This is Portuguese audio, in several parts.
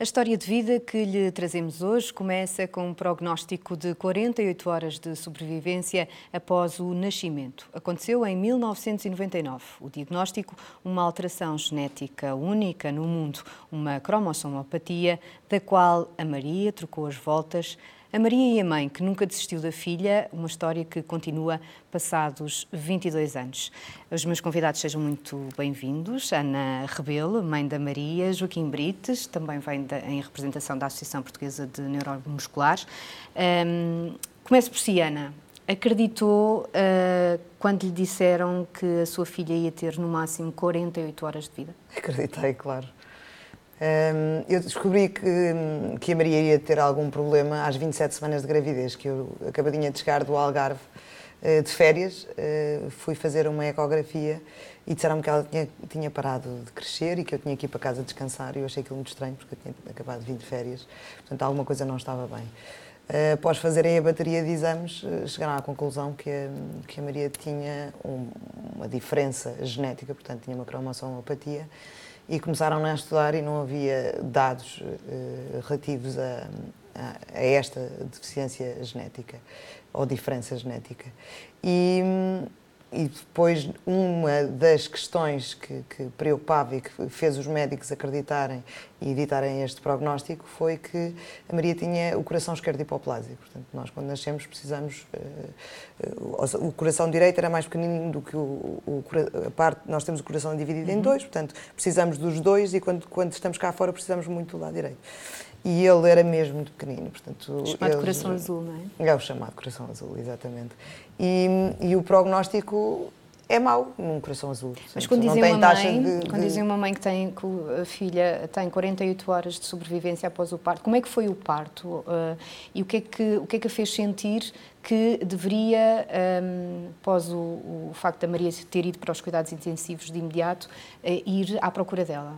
A história de vida que lhe trazemos hoje começa com um prognóstico de 48 horas de sobrevivência após o nascimento. Aconteceu em 1999. O diagnóstico, uma alteração genética única no mundo, uma cromossomopatia, da qual a Maria trocou as voltas a Maria e a mãe, que nunca desistiu da filha, uma história que continua passados 22 anos. Os meus convidados sejam muito bem-vindos. Ana Rebelo, mãe da Maria, Joaquim Brites, também vem da, em representação da Associação Portuguesa de Neuromusculares. Um, começo por si, Ana. Acreditou uh, quando lhe disseram que a sua filha ia ter no máximo 48 horas de vida? Acreditei, claro. Um, eu descobri que, que a Maria ia ter algum problema às 27 semanas de gravidez, que eu acabadinha de chegar do Algarve uh, de férias, uh, fui fazer uma ecografia e disseram-me que ela tinha, tinha, parado de crescer e que eu tinha que ir para casa descansar e eu achei aquilo muito estranho porque eu tinha acabado de vir de férias, portanto alguma coisa não estava bem. Uh, após fazerem a bateria de exames, chegaram à conclusão que a, que a Maria tinha um, uma diferença genética, portanto tinha uma cromossomopatia, e começaram a estudar e não havia dados uh, relativos a, a, a, esta deficiência genética ou diferença genética. E, e depois, uma das questões que, que, preocupava e que fez os médicos acreditarem e editarem este prognóstico foi que a Maria tinha o coração esquerdo hipoplásico. Portanto, nós, quando nascemos, precisamos. Uh, uh, o coração direito era mais pequenino do que o, o, a parte. Nós temos o coração dividido uhum. em dois, portanto, precisamos dos dois e quando, quando estamos cá fora, precisamos muito do lado direito. E ele era mesmo muito pequenino. Portanto, chamado eles, coração azul, não é? É o chamado coração azul, exatamente. E, e o prognóstico é mau num coração azul. Mas quando dizem, uma mãe, de, quando dizem uma mãe que, tem, que a filha tem 48 horas de sobrevivência após o parto, como é que foi o parto? Uh, e o que, é que, o que é que a fez sentir que deveria, um, após o, o, facto da Maria ter ido para os cuidados intensivos de imediato, uh, ir à procura dela?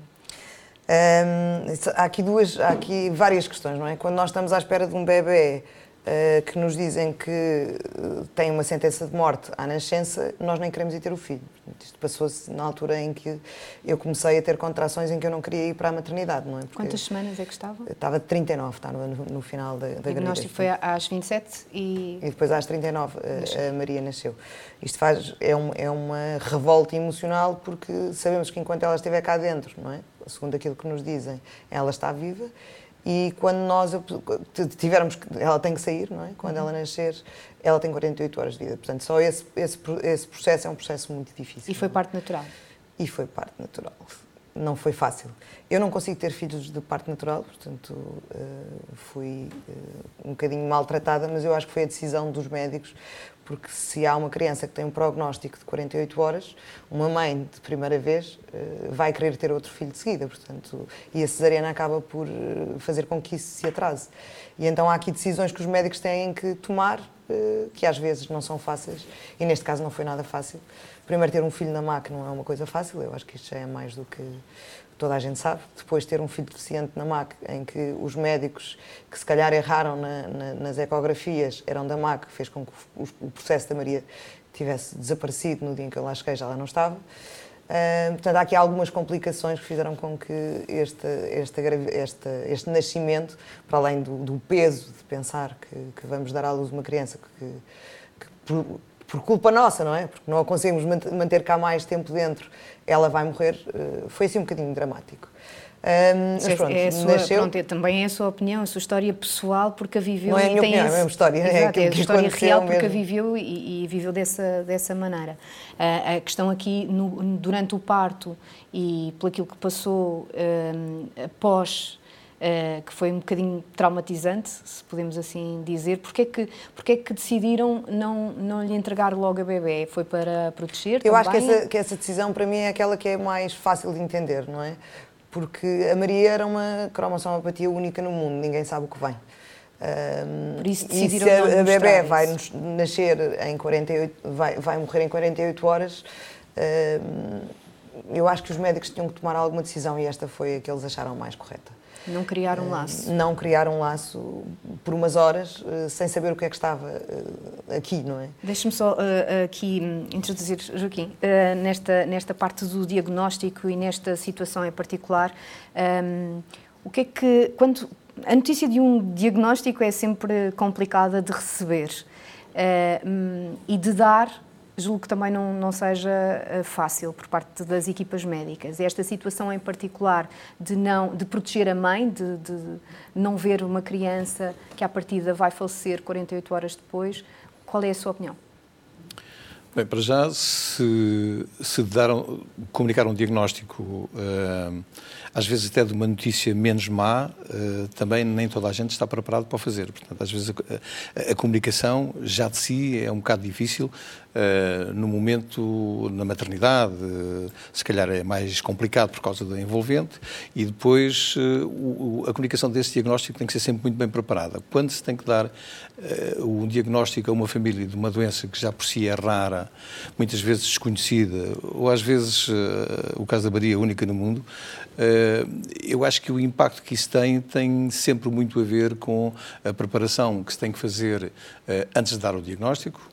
Há aqui duas, há aqui várias questões, não é? Quando nós estamos à espera de um bebê uh, que nos dizem que uh, tem uma sentença de morte à nascença, nós nem queremos ir ter o filho. Isto passou-se na altura em que eu comecei a ter contrações em que eu não queria ir para a maternidade, não é? Porque Quantas semanas é que estava? Estava de 39, estava no, no final da, da gravidez. O diagnóstico foi às 27 e... E depois às 39 a, a Maria nasceu. Isto faz, é, um, é uma revolta emocional porque sabemos que enquanto ela estiver cá dentro, não é? segundo aquilo que nos dizem, ela está viva e quando nós tivermos ela tem que sair, não é? Quando ela nascer, ela tem 48 horas de vida. Portanto, só esse, esse, esse processo é um processo muito difícil. E foi parte natural? E foi parte natural. Não foi fácil. Eu não consigo ter filhos de parte natural, portanto, uh, fui uh, um bocadinho maltratada, mas eu acho que foi a decisão dos médicos, porque se há uma criança que tem um prognóstico de 48 horas, uma mãe de primeira vez eh, vai querer ter outro filho de seguida, portanto, e a cesariana acaba por eh, fazer com que isso se atrase. E então há aqui decisões que os médicos têm que tomar, eh, que às vezes não são fáceis, e neste caso não foi nada fácil. Primeiro, ter um filho na MAC não é uma coisa fácil, eu acho que isto já é mais do que toda a gente sabe, depois ter um filho deficiente na MAC, em que os médicos que se calhar erraram na, na, nas ecografias eram da MAC, fez com que o, o, processo da Maria tivesse desaparecido no dia em que eu lá cheguei, já lá não estava. Uh, portanto, há aqui algumas complicações que fizeram com que este, este, este, este nascimento, para além do, do peso de pensar que, que, vamos dar à luz uma criança que, que por, por culpa nossa, não é? Porque não a conseguimos manter cá mais tempo dentro, ela vai morrer. Eh, foi assim um bocadinho dramático. Um, mas pronto, é sua, nasceu... pronto, é, também é a sua opinião, a sua história pessoal, porque a viveu não é a minha opinião, esse... é a mesma história. Exato, é, é a história real, porque mesmo. a viveu e, e, viveu dessa, dessa maneira. Uh, a questão aqui, no, durante o parto e por aquilo que passou um, após Uh, que foi um bocadinho traumatizante, se podemos assim dizer. Porquê que, porquê que decidiram não, não lhe entregar logo a bebê? Foi para proteger Eu também? acho que essa, que essa decisão para mim é aquela que é mais fácil de entender, não é? Porque a Maria era uma cromossomopatia única no mundo, ninguém sabe o que vem. Um, Por isso e se a, a bebê vai nascer em 48, vai, vai morrer em 48 horas, um, eu acho que os médicos tinham que tomar alguma decisão e esta foi a que eles acharam mais correta. Não criar um laço. Não criar um laço por umas horas, eh, sem saber o que é que estava eh, aqui, não é? Deixe-me só aqui hum, introduzir, Joaquim, nesta, nesta parte do diagnóstico e nesta situação em particular. Um, O que é que, quando a notícia de um diagnóstico é sempre complicada de receber uh, e de dar, julgo que também não, não seja uh, fácil por parte das equipas médicas. Esta situação em particular de não de proteger a mãe, de, de não ver uma criança que à partida vai falecer 48 horas depois, qual é a sua opinião? Bem, para já, se, se dar, comunicar um diagnóstico, uh, às vezes até de uma notícia menos má, uh, também nem toda a gente está preparado para o fazer. Portanto, às vezes a, a, a comunicação já de si é um bocado difícil, uh, no momento na maternidade, se calhar é mais complicado por causa da envolvente, e depois o, a comunicação desse diagnóstico tem que ser sempre muito bem preparada. Quando se tem que dar um diagnóstico a uma família de uma doença que já por si é rara, muitas vezes desconhecida, ou às vezes uh, o caso da Maria única no mundo, uh, eu acho que o impacto que isso tem tem sempre muito a ver com a preparação que se tem que fazer uh, antes de dar o diagnóstico,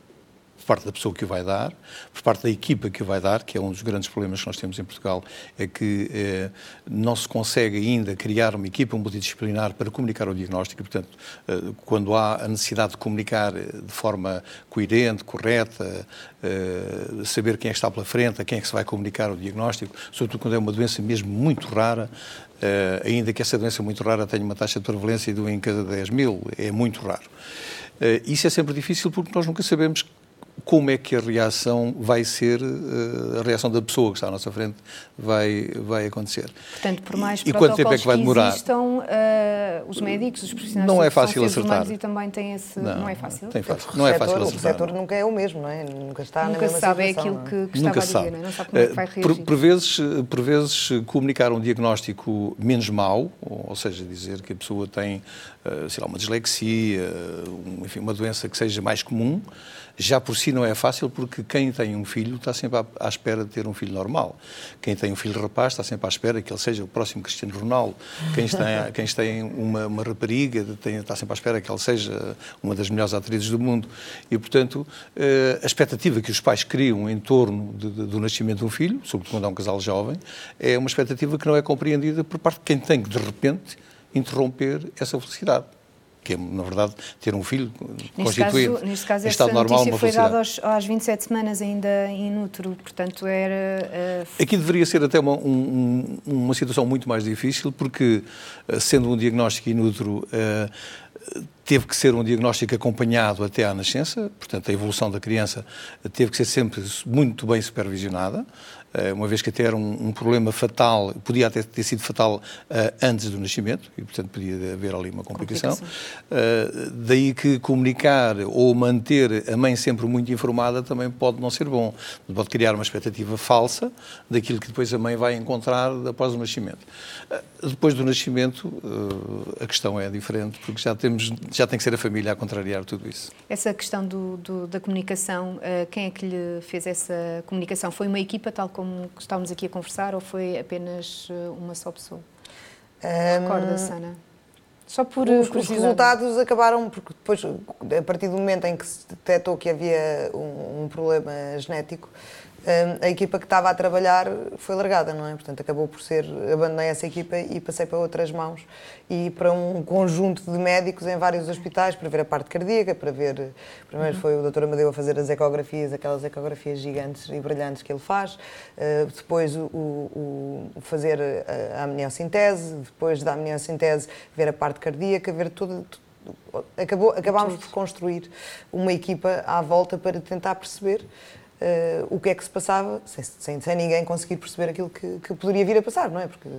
parte da pessoa que o vai dar, por parte da equipa que o vai dar, que é um dos grandes problemas que nós temos em Portugal, é que eh, não se consegue ainda criar uma equipa multidisciplinar para comunicar o diagnóstico. Portanto, eh, quando há a necessidade de comunicar eh, de forma coerente, correta, eh, saber quem é que está pela frente, a quem é que se vai comunicar o diagnóstico, sobretudo quando é uma doença mesmo muito rara, Uh, ainda que essa doença muito rara tenha uma taxa de prevalência de 1 em cada 10 mil, é muito raro. Uh, isso é sempre difícil porque nós nunca sabemos como é que a reação vai ser, eh, a reação da pessoa que está à nossa frente vai, vai acontecer. Portanto, por mais e, e quanto tempo é que vai demorar? Existam, uh, os médicos, os profissionais não é fácil acertar. e também têm esse... Não, não é fácil? Tem fácil. Não é fácil acertar. O receptor nunca é o mesmo, não é? Nunca está nunca na mesma sabe, é aquilo que, que nunca estava sabe. a dizer, não, é? não sabe como é que vai reagir. Por, por, vezes, por vezes, comunicar um diagnóstico menos mau, ou seja, dizer que a pessoa tem, eh, sei lá, uma dislexia, enfim, uma doença que seja mais comum, já por si não é fácil porque quem tem um filho está sempre à, espera de ter um filho normal. Quem tem um filho rapaz está sempre à espera que ele seja o próximo Cristiano Ronaldo. Quem tem, quem tem uma, uma rapariga tem, está sempre à espera que ele seja uma das melhores atrizes do mundo. E, portanto, eh, a expectativa que os pais criam em torno de, de, do nascimento de um filho, sobretudo quando é um casal jovem, é uma expectativa que não é compreendida por parte de quem tem que, de repente, interromper essa felicidade que é, na verdade, ter um filho neste constituído caso, neste caso, em estado normal, uma foi dada aos, às 27 semanas ainda in utero, portanto era... Uh... Aqui deveria ser até uma, um, uma situação muito mais difícil, porque, uh, sendo um diagnóstico in utero, uh, teve que ser um diagnóstico acompanhado até à nascença, portanto a evolução da criança teve que ser sempre muito bem supervisionada. Eh, uma vez que até era um, um problema fatal, podia até ter sido fatal uh, antes do nascimento, e portanto podia haver ali uma complicação. Uh, daí que comunicar ou manter a mãe sempre muito informada também pode não ser bom. Pode criar uma expectativa falsa daquilo que depois a mãe vai encontrar após o nascimento. Depois do nascimento, a questão é diferente, porque já, temos, já tem que ser a família a contrariar tudo isso. Essa questão do, do, da comunicação, quem é que lhe fez essa comunicação? Foi uma equipa, tal como estávamos aqui a conversar, ou foi apenas eh, uma só pessoa? Um, Recorda-se, Ana? Só por os, os, resultados acabaram, porque depois, a partir do momento em que se detectou que havia um, um problema genético, a equipa que estava a trabalhar foi largada, não é? Portanto, acabou por ser, abandonei essa equipa e passei para outras mãos e para um conjunto de médicos em vários hospitais para ver a parte cardíaca, para ver, primeiro uhum. foi o Dr. Amadeu a fazer as ecografias, aquelas ecografias gigantes e brilhantes que ele faz, uh, depois o, o, o fazer a, amniocintese, depois da amniocintese ver a parte cardíaca, ver tudo, acabou, acabámos por construir uma equipa à volta para tentar perceber uh, o que é que se passava, sem, sem, sem ninguém conseguir perceber aquilo que, que, poderia vir a passar, não é? Porque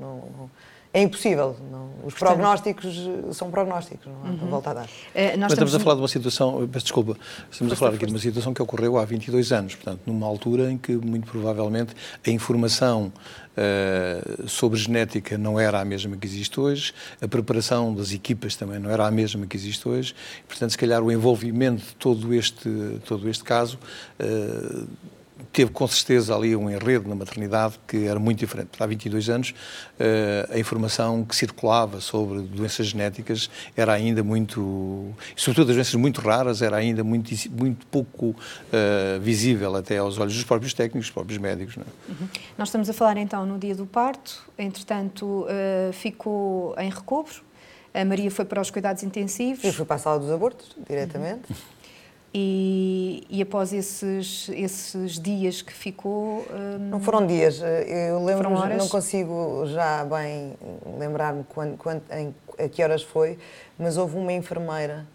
não, não, é impossível. Não, os Portanto, prognósticos são prognósticos, não há uhum. volta a dar. Nós Mas estamos a falar de uma situação, peço desculpa, estamos a falar aqui de uma situação que ocorreu há 22 anos, portanto, numa altura em que, muito provavelmente, a informação uh, sobre genética não era a mesma que existe hoje, a preparação das equipas também não era a mesma que existe hoje, portanto, se calhar o envolvimento de todo este, todo este caso uh, teve com certeza ali um enredo na maternidade que era muito diferente. Há 22 anos, uh, a informação que circulava sobre doenças genéticas era ainda muito, sobretudo as doenças muito raras, era ainda muito, muito pouco uh, visível até aos olhos dos próprios técnicos, dos próprios médicos. É? Uhum. Nós estamos a falar então no dia do parto, entretanto uh, ficou em recobro, a Maria foi para os cuidados intensivos. Eu fui para a sala dos abortos, diretamente. Uhum. E, e, após esses, esses dias que ficou. Hum, não foram dias, eu lembro, não consigo já bem lembrar-me quando, quando, em, a que horas foi, mas houve uma enfermeira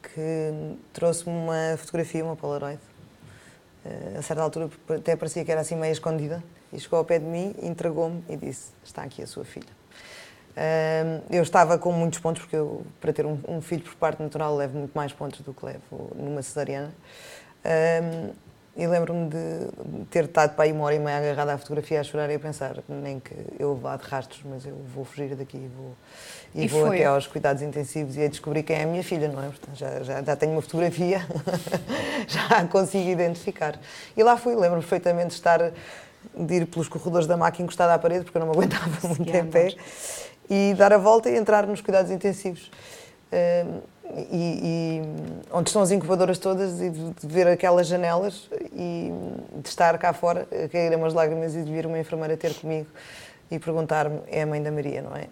que trouxe-me uma fotografia, uma Polaroid. Eh, a certa altura até parecia que era assim meio escondida, e chegou ao pé de mim, entregou-me e disse: Está aqui a sua filha eu estava com muitos pontos, porque eu, para ter um, um, filho por parte natural, levo muito mais pontos do que levo numa cesariana. e lembro-me de ter estado para aí uma hora e meia agarrada à fotografia a chorar e a pensar, nem que eu vá de rastros, mas eu vou fugir daqui e vou, e, e vou até aos cuidados intensivos e a descobrir quem é a minha filha, não é? Portanto, já, já, já tenho uma fotografia, já a consigo identificar. E lá fui, lembro-me perfeitamente de estar, de ir pelos corredores da máquina encostada à parede, porque eu não me aguentava muito em pé e dar a volta e entrar nos cuidados intensivos. Uh, e, e, onde estão as incubadoras todas e de, de, ver aquelas janelas e de estar cá fora, a cair umas lágrimas e de vir uma enfermeira ter comigo e perguntar-me: é a mãe da Maria, não é?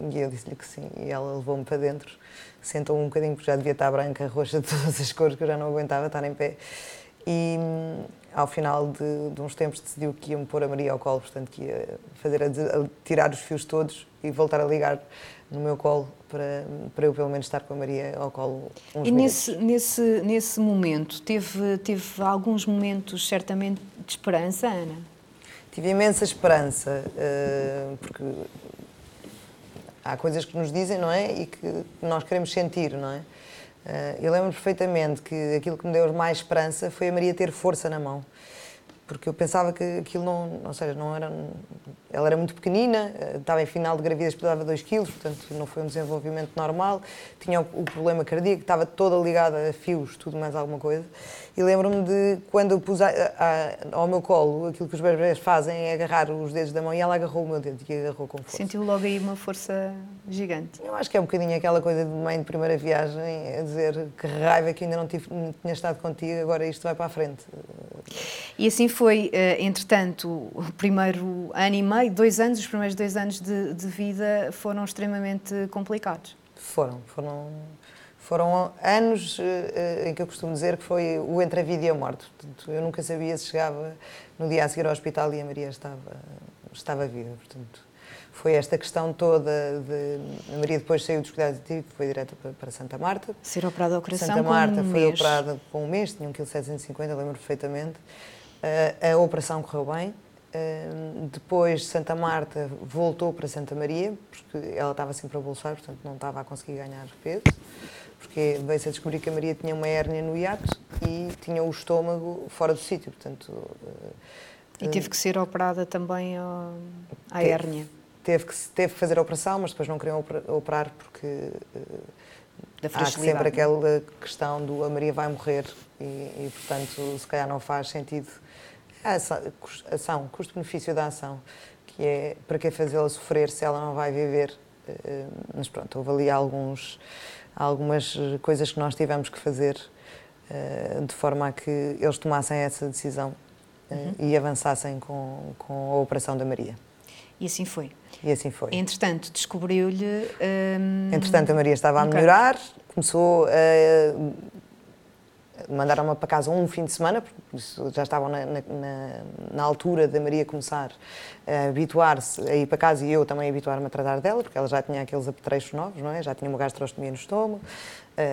E eu disse-lhe que sim, e ela levou-me para dentro, sentou um bocadinho, porque já devia estar branca, roxa, de todas as cores, que eu já não aguentava estar em pé. E ao final de, de uns tempos decidiu que ia me pôr a Maria ao colo, portanto que ia fazer a, a tirar os fios todos e voltar a ligar no meu colo para, para eu pelo menos estar com a Maria ao colo uns E nesse, nesse, nesse momento, teve, teve alguns momentos certamente de esperança, Ana? Tive imensa esperança, uh, porque há coisas que nos dizem, não é? E que nós queremos sentir, não é? Uh, eu lembro perfeitamente que aquilo que me deu mais esperança foi a Maria ter força na mão porque eu pensava que aquilo não, ou seja, não era, ela era muito pequenina, eh, estava em final de gravidez, pesava 2 kg, portanto não foi um desenvolvimento normal, tinha o, o, problema cardíaco, estava toda ligada a fios, tudo mais alguma coisa, e lembro-me de quando eu pus a, a, ao meu colo, aquilo que os bebés fazem é agarrar os dedos da mão, e ela agarrou o meu dedo e agarrou com força. Sentiu logo aí uma força gigante. Eu acho que é um bocadinho aquela coisa de mãe de primeira viagem, a dizer que raiva que ainda não, tive, não tinha estado contigo, agora isto vai para a frente. E assim foi, eh, entretanto, o primeiro ano e meio, dois anos, os primeiros dois anos de, de vida foram extremamente complicados. Foram, foram, foram anos uh, em que eu costumo dizer que foi o entre a vida e a morte. Portanto, eu nunca sabia se chegava no dia a seguir ao hospital e a Maria estava, estava viva. Portanto, foi esta questão toda de. A Maria depois saiu dos cuidados de foi direta para, Santa Marta. Ser operada ao coração Santa Marta um foi mês. operada com um mês, tinha 1,750 kg, lembro perfeitamente. Uh, a operação correu bem. Uh, depois Santa Marta voltou para Santa Maria, porque ela estava sempre a bolsar, portanto não estava a conseguir ganhar peso, porque veio-se a descobrir que a Maria tinha uma hérnia no hiato e tinha o estômago fora do sítio, portanto... Uh, e teve que ser operada também à hérnia? Teve que, teve que fazer a operação, mas depois não queriam operar porque... Há sempre aquela questão do a Maria vai morrer e, e portanto, se calhar não faz sentido a ação, custo-benefício da ação, que é para que fazê-la sofrer se ela não vai viver. Eh, mas pronto, houve ali alguns, algumas coisas que nós tivemos que fazer eh, de forma a que eles tomassem essa decisão eh, uhum. e avançassem com, com a operação da Maria. E assim foi. E assim foi. Entretanto, descobriu-lhe. Hum, Entretanto, a Maria estava a melhorar, começou a mandaram-me para casa um fim de semana, porque já estavam na, na, na altura da Maria começar a habituar-se a ir para casa e eu também habituar-me a tratar dela, porque ela já tinha aqueles apetrechos novos, não é? já tinha uma gastrostomia no estômago,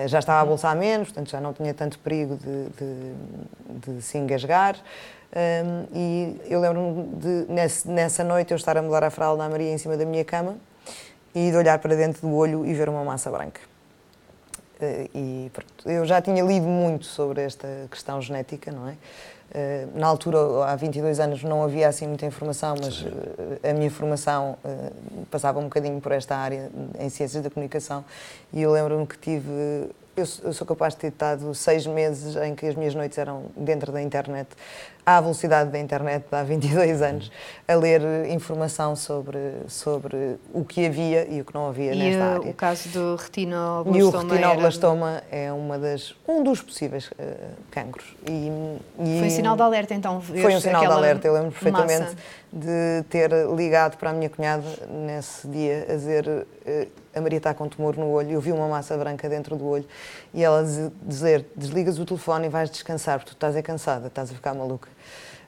já estava a bolsar menos, portanto já não tinha tanto perigo de, de, de se engasgar. Um, e eu lembro-me de, nessa noite, eu estar a mudar a fralda à Maria em cima da minha cama e de olhar para dentro do olho e ver uma massa branca. Eh, e pronto, eu já tinha lido muito sobre esta questão genética, não é? Eh, na altura, há 22 anos, não havia assim muita informação, mas eh, a minha formação passava um bocadinho por esta área em ciências da comunicação. E eu lembro-me que tive Eu, eu sou capaz de ter estado seis meses em que as minhas noites eram dentro da internet, à velocidade da internet há 22 anos, a ler informação sobre, sobre o que havia e o que não havia e nesta área. o caso do retinoblastoma E o retinoblastoma era... é uma das, um dos possíveis uh, cancros. E, e, Foi um sinal de alerta, então? Foi um sinal de alerta, eu lembro perfeitamente massa. de ter ligado para a minha cunhada nesse dia a dizer uh, a Maria está com um tumor no olho, eu vi uma massa branca dentro do olho e ela dizer desligas o telefone e vais descansar porque tu estás é cansada, estás a ficar maluca.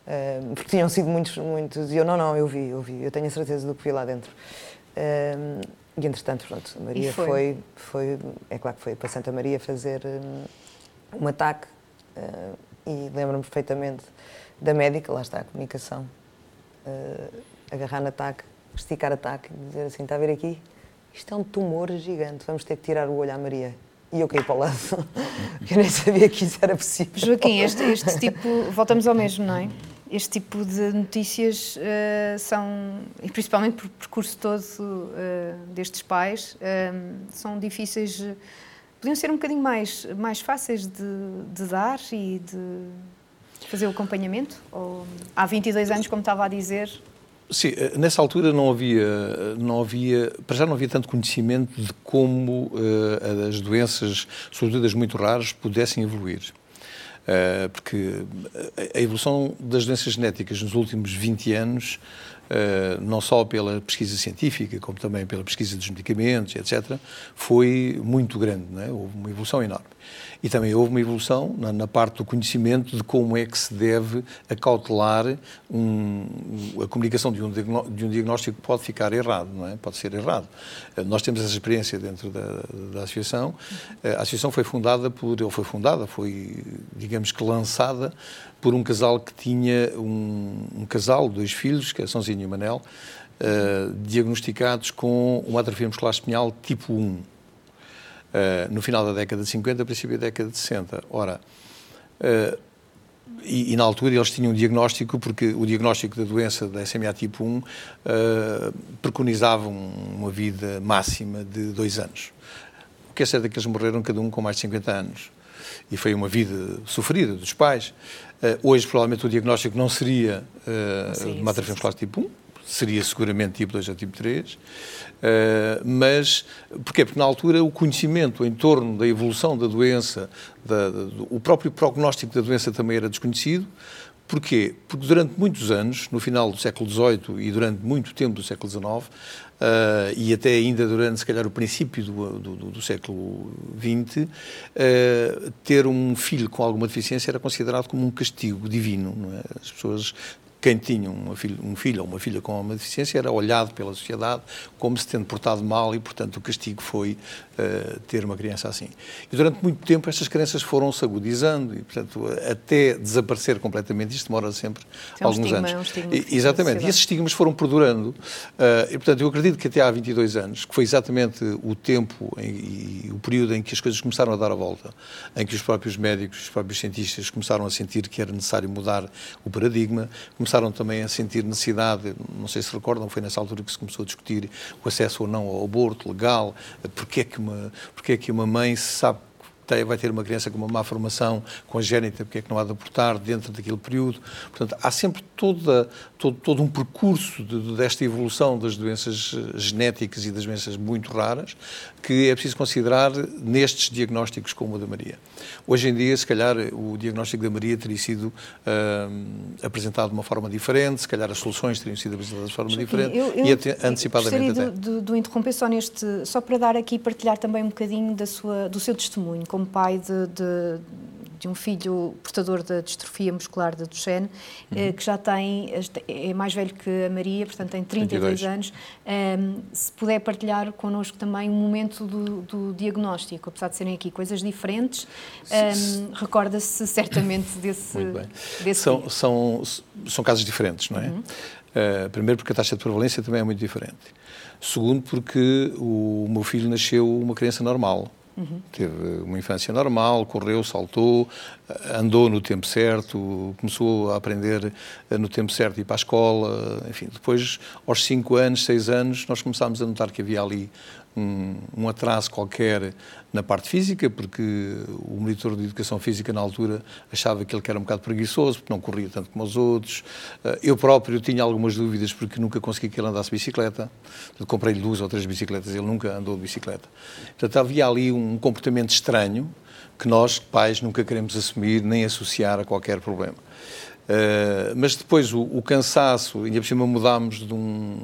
Uh, porque tinham sido muitos, muitos, e eu não, não, eu vi, eu vi, eu tenho a certeza do que vi lá dentro. Uh, e entretanto, pronto, a Maria foi? foi? foi, é claro que foi para Santa Maria fazer um, um ataque uh, e lembro-me perfeitamente da médica, lá está a comunicação, agarrar no ataque, esticar ataque dizer assim, está a ver aqui? Isto é um tumor gigante, vamos ter que tirar o olho à Maria. E eu caí para o lado, eu nem sabia que isso era possível. Joaquim, este, este tipo, voltamos ao mesmo, não é? Este tipo de notícias uh, são, e principalmente por percurso todo uh, destes pais, uh, são difíceis, podiam ser um bocadinho mais, mais fáceis de, de dar e de fazer o acompanhamento? Ou, há 22 anos, como estava a dizer, Sim, eh, nessa altura não havia, não havia, para já não havia tanto conhecimento de como uh, as doenças, sobretudo as muito raras, pudessem evoluir. Uh, porque a evolução das doenças genéticas nos últimos 20 anos, não só pela pesquisa científica, como também pela pesquisa dos medicamentos, etc., foi muito grande, é? houve uma evolução enorme. E também houve uma evolução na, na, parte do conhecimento de como é que se deve acautelar um, a comunicação de um, de um diagnóstico que pode ficar errado, não é? Pode ser errado. Eh, nós temos essa experiência dentro da, da associação. Eh, a associação foi fundada por, ou foi fundada, foi, digamos que lançada por um casal que tinha um, um casal, dois filhos, que é Sãozinho e Manel, uh, diagnosticados com uma atrofia muscular espinhal tipo 1. Uh, no final da década de 50, princípio da década de 60. Ora, uh, e, e, na altura eles tinham um diagnóstico, porque o diagnóstico da doença da SMA tipo 1 uh, preconizava uma vida máxima de dois anos. O que é certo é que eles morreram cada um com mais de 50 anos. E foi uma vida sofrida dos pais. Uh, hoje, provavelmente, o diagnóstico não seria uh, de uma atrofia muscular tipo 1, seria seguramente tipo 2 ou tipo 3. Uh, mas, porquê? Porque na altura o conhecimento em torno da evolução da doença, da, da, o próprio prognóstico da doença também era desconhecido. Porquê? Porque durante muitos anos, no final do século XVIII e durante muito tempo do século XIX, uh, e até ainda durante, se calhar, o princípio do, do, do século XX, uh, ter um filho com alguma deficiência era considerado como um castigo divino. É? As pessoas quem tinha uma filho, um filho ou uma filha com uma deficiência era olhado pela sociedade como se tendo portado mal e, portanto, o castigo foi uh, ter uma criança assim. E durante muito tempo estas crenças foram-se agudizando e, portanto, até desaparecer completamente, isto demora sempre é um alguns estigma, anos. É um estigma e, exatamente, e esses estigmas foram perdurando. Uh, e, portanto, eu acredito que até há 22 anos, que foi exatamente o tempo em, e o período em que as coisas começaram a dar a volta, em que os próprios médicos, os próprios cientistas começaram a sentir que era necessário mudar o paradigma, começaram também a sentir necessidade, não sei se recordam, foi nessa altura que se começou a discutir o acesso ou não ao aborto legal, porque é que uma, porque é que uma mãe sabe vai ter uma criança com uma má formação congénita, porque é que não há de abortar dentro daquele período. Portanto, há sempre toda, todo, todo um percurso de, desta evolução das doenças eh, genéticas e das doenças muito raras que é preciso considerar nestes diagnósticos como o da Maria. Hoje em dia, se calhar, o diagnóstico da Maria teria sido uh, apresentado de uma forma diferente, se calhar as soluções teriam sido apresentadas de forma diferente eu, eu, e até, antecipadamente gostaria até. Do, do, interromper só neste, só para dar aqui partilhar também um bocadinho da sua, do seu testemunho como pai de, de de um filho portador da distrofia muscular da Duchenne, eh, uhum. que já tem, é mais velho que a Maria, portanto tem 32 22. anos. Um, ehm, se puder partilhar connosco também um momento do, do diagnóstico, apesar de serem aqui coisas diferentes, um, ehm, recorda-se certamente desse. Muito bem. Desse são, são, são casos diferentes, não é? Uhum. Uh, primeiro, porque a taxa de prevalência também é muito diferente. Segundo, porque o meu filho nasceu uma criança normal. Uhum. Teve uma infância normal, correu, saltou, andou no tempo certo, começou a aprender no tempo certo ir para a escola, enfim. Depois, aos 5 anos, 6 anos, nós começámos a notar que havia ali um, um, atraso qualquer na parte física, porque o monitor de educação física na altura achava que ele era um bocado preguiçoso, porque não corria tanto como os outros. Uh, eu próprio tinha algumas dúvidas porque nunca consegui que ele andasse bicicleta. Comprei-lhe duas ou três bicicletas, ele nunca andou de bicicleta. Portanto, havia ali um comportamento estranho que nós, pais, nunca queremos assumir nem associar a qualquer problema. Uh, mas depois o, o, cansaço, ainda por cima mudámos de um,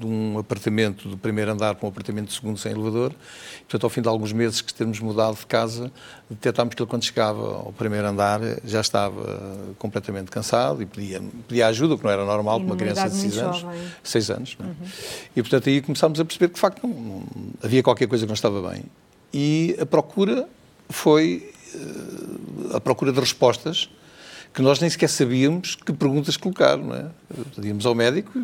de um apartamento do primeiro andar para um apartamento de segundo sem elevador. E, portanto, ao fim de alguns meses que termos mudado de casa, detectámos que ele, quando chegava ao primeiro andar, já estava completamente cansado e pedia, pedia ajuda, o que não era normal para uma criança de 6 anos. Jovem. 6 anos é? uhum. E, portanto, aí começámos a perceber que, de facto, não, não, havia qualquer coisa que não estava bem. E a procura foi uh, a procura de respostas que nós nem sequer sabíamos que perguntas colocar, não é? Pedíamos ao médico,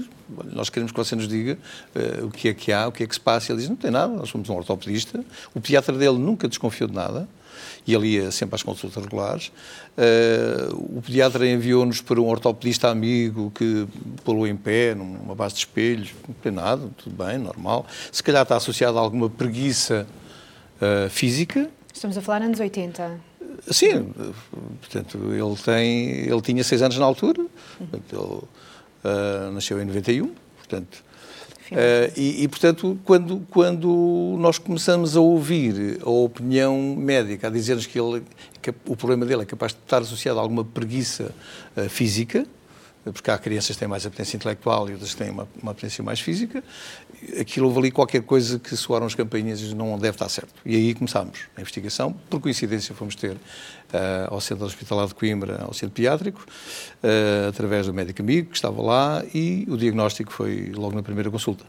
nós queremos que você nos diga uh, o que é que há, o que é que se passa. Ele diz, não tem nada, nós somos um ortopedista. O pediatra dele nunca desconfiou de nada e ele ia sempre às consultas regulares. Uh, o pediatra enviou-nos para um ortopedista amigo que pô-lo em pé, numa base de espelhos, não tem nada, tudo bem, normal. Se calhar está associado a alguma preguiça uh, física. Estamos a falar anos 80. Sim, portanto, ele, tem, ele tinha seis anos na altura, portanto, ele uh, nasceu em 91, portanto, Uh, e, e, portanto, quando, quando nós começamos a ouvir a opinião médica a dizer-nos que, ele, que o problema dele é capaz de estar associado a alguma preguiça uh, física, porque há crianças que têm mais apetência intelectual e outras que têm uma, uma apetência mais física, aquilo houve ali qualquer coisa que soaram as campainhas e não deve estar certo. E aí começámos a investigação, por coincidência fomos ter uh, ao Centro Hospitalar de Coimbra, ao Centro Pediátrico, uh, através do médico amigo que estava lá e o diagnóstico foi logo na primeira consulta.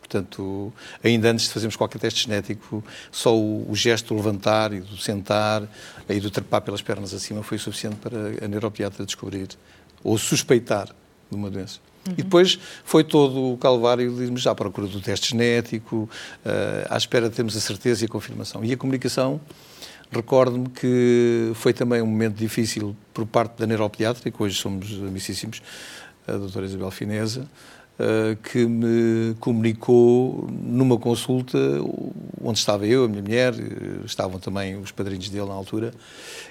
Portanto, ainda antes de fazermos qualquer teste genético, só o, o gesto do levantar e do sentar e do trepar pelas pernas acima foi suficiente para a neuropediatra descobrir ou suspeitar de uma doença. Uhum. E depois foi todo o calvário de irmos à procura do teste genético, uh, à espera de termos a certeza e a confirmação. E a comunicação, recordo-me que foi também um momento difícil por parte da neuropediatra, que hoje somos amicíssimos, a doutora Isabel Fineza, que me comunicou numa consulta onde estava eu, a minha mulher, estavam também os padrinhos dele na altura,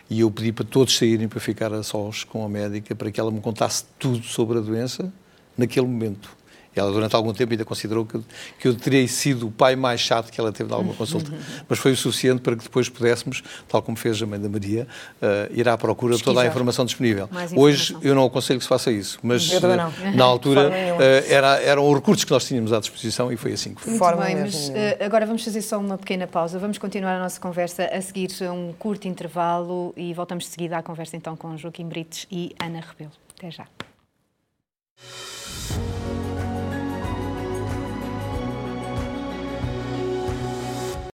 e eu pedi para todos saírem para ficar a sós com a médica para que ela me contasse tudo sobre a doença naquele momento. Ela, durante algum tempo, ainda considerou que, que eu teria sido o pai mais chato que ela teve em alguma consulta. Mas foi o suficiente para que depois pudéssemos, tal como fez a mãe da Maria, uh, ir à procura de toda a informação disponível. Informação. Hoje, eu não aconselho que se faça isso, mas uh, na altura uh, era, eram os recursos que nós tínhamos à disposição e foi assim que foi. Muito bem, mas agora vamos fazer só uma pequena pausa. Vamos continuar a nossa conversa a seguir um curto intervalo e voltamos de seguida à conversa então com Joaquim Brites e Ana Rebelo. Até já.